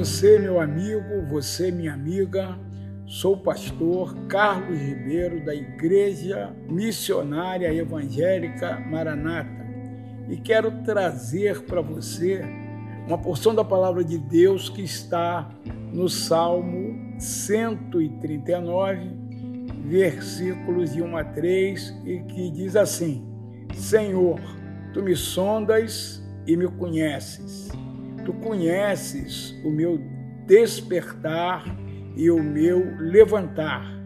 você, meu amigo, você, minha amiga. Sou o pastor Carlos Ribeiro da Igreja Missionária Evangélica Maranata e quero trazer para você uma porção da palavra de Deus que está no Salmo 139, versículos de 1 a 3, e que diz assim: Senhor, tu me sondas e me conheces Tu conheces o meu despertar e o meu levantar.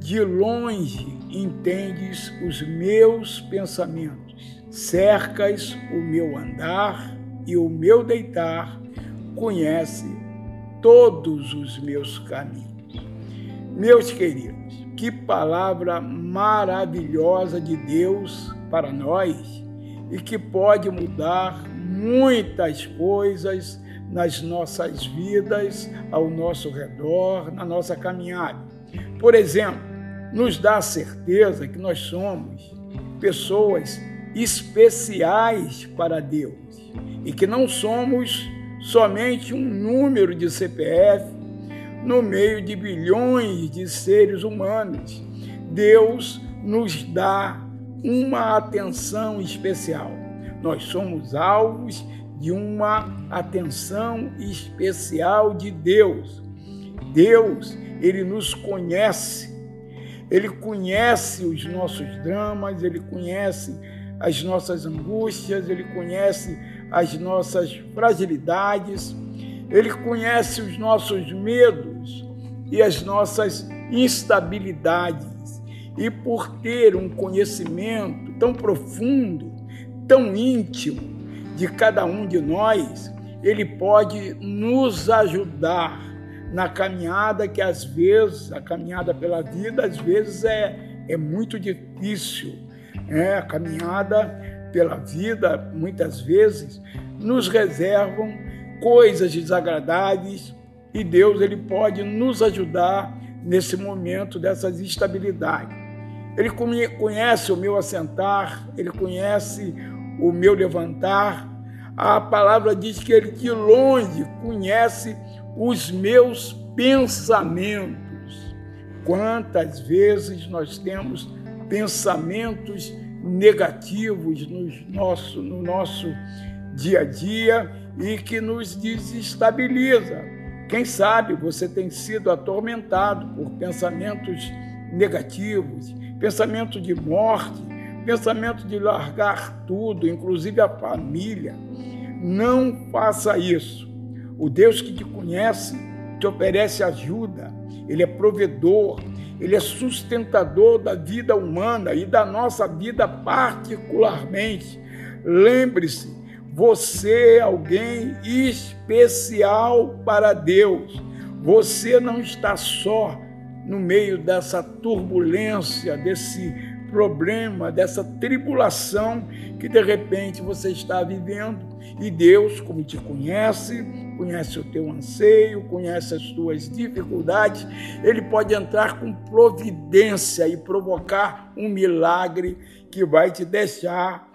De longe entendes os meus pensamentos. Cercas o meu andar e o meu deitar. Conhece todos os meus caminhos. Meus queridos, que palavra maravilhosa de Deus para nós e que pode mudar muitas coisas nas nossas vidas, ao nosso redor, na nossa caminhada. Por exemplo, nos dá a certeza que nós somos pessoas especiais para Deus e que não somos somente um número de CPF no meio de bilhões de seres humanos. Deus nos dá uma atenção especial nós somos alvos de uma atenção especial de Deus. Deus, ele nos conhece. Ele conhece os nossos dramas, ele conhece as nossas angústias, ele conhece as nossas fragilidades, ele conhece os nossos medos e as nossas instabilidades. E por ter um conhecimento tão profundo tão íntimo de cada um de nós, ele pode nos ajudar na caminhada que às vezes, a caminhada pela vida, às vezes é, é muito difícil. É, a caminhada pela vida, muitas vezes, nos reservam coisas desagradáveis e Deus ele pode nos ajudar nesse momento dessas instabilidades. Ele conhece o meu assentar, ele conhece o meu levantar. A palavra diz que ele de longe conhece os meus pensamentos. Quantas vezes nós temos pensamentos negativos no nosso, no nosso dia a dia e que nos desestabiliza. Quem sabe você tem sido atormentado por pensamentos negativos, pensamento de morte, pensamento de largar tudo, inclusive a família. Não faça isso. O Deus que te conhece te oferece ajuda, Ele é provedor, Ele é sustentador da vida humana e da nossa vida particularmente. Lembre-se, você é alguém especial para Deus. Você não está só no meio dessa turbulência, desse problema, dessa tribulação que de repente você está vivendo. E Deus, como te conhece, conhece o teu anseio, conhece as tuas dificuldades, ele pode entrar com providência e provocar um milagre que vai te deixar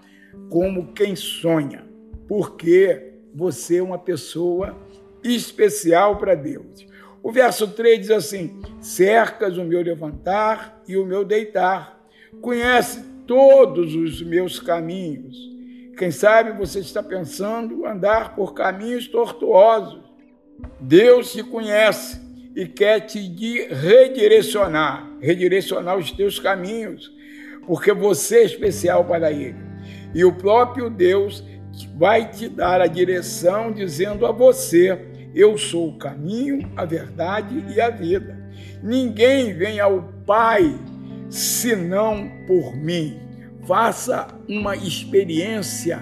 como quem sonha, porque você é uma pessoa especial para Deus. O verso 3 diz assim: Cercas o meu levantar e o meu deitar, conhece todos os meus caminhos. Quem sabe você está pensando andar por caminhos tortuosos. Deus te conhece e quer te redirecionar, redirecionar os teus caminhos, porque você é especial para Ele. E o próprio Deus vai te dar a direção, dizendo a você: Eu sou o caminho, a verdade e a vida. Ninguém vem ao Pai senão por mim. Faça uma experiência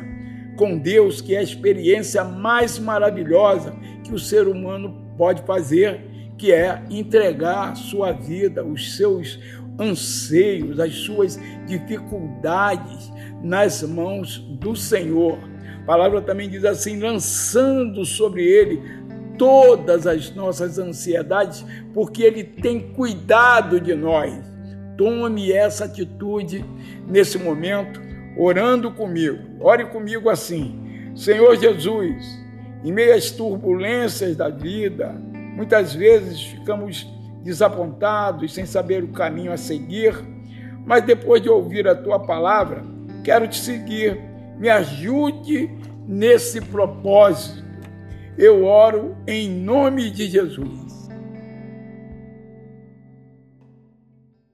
com Deus, que é a experiência mais maravilhosa que o ser humano pode fazer, que é entregar sua vida, os seus anseios, as suas dificuldades nas mãos do Senhor. A palavra também diz assim: lançando sobre ele todas as nossas ansiedades, porque ele tem cuidado de nós. Tome essa atitude nesse momento, orando comigo. Ore comigo assim: Senhor Jesus, Em meio às turbulências da vida, muitas vezes ficamos desapontados, sem saber o caminho a seguir, mas depois de ouvir a tua palavra, quero te seguir. Me ajude nesse propósito. Eu oro em nome de Jesus.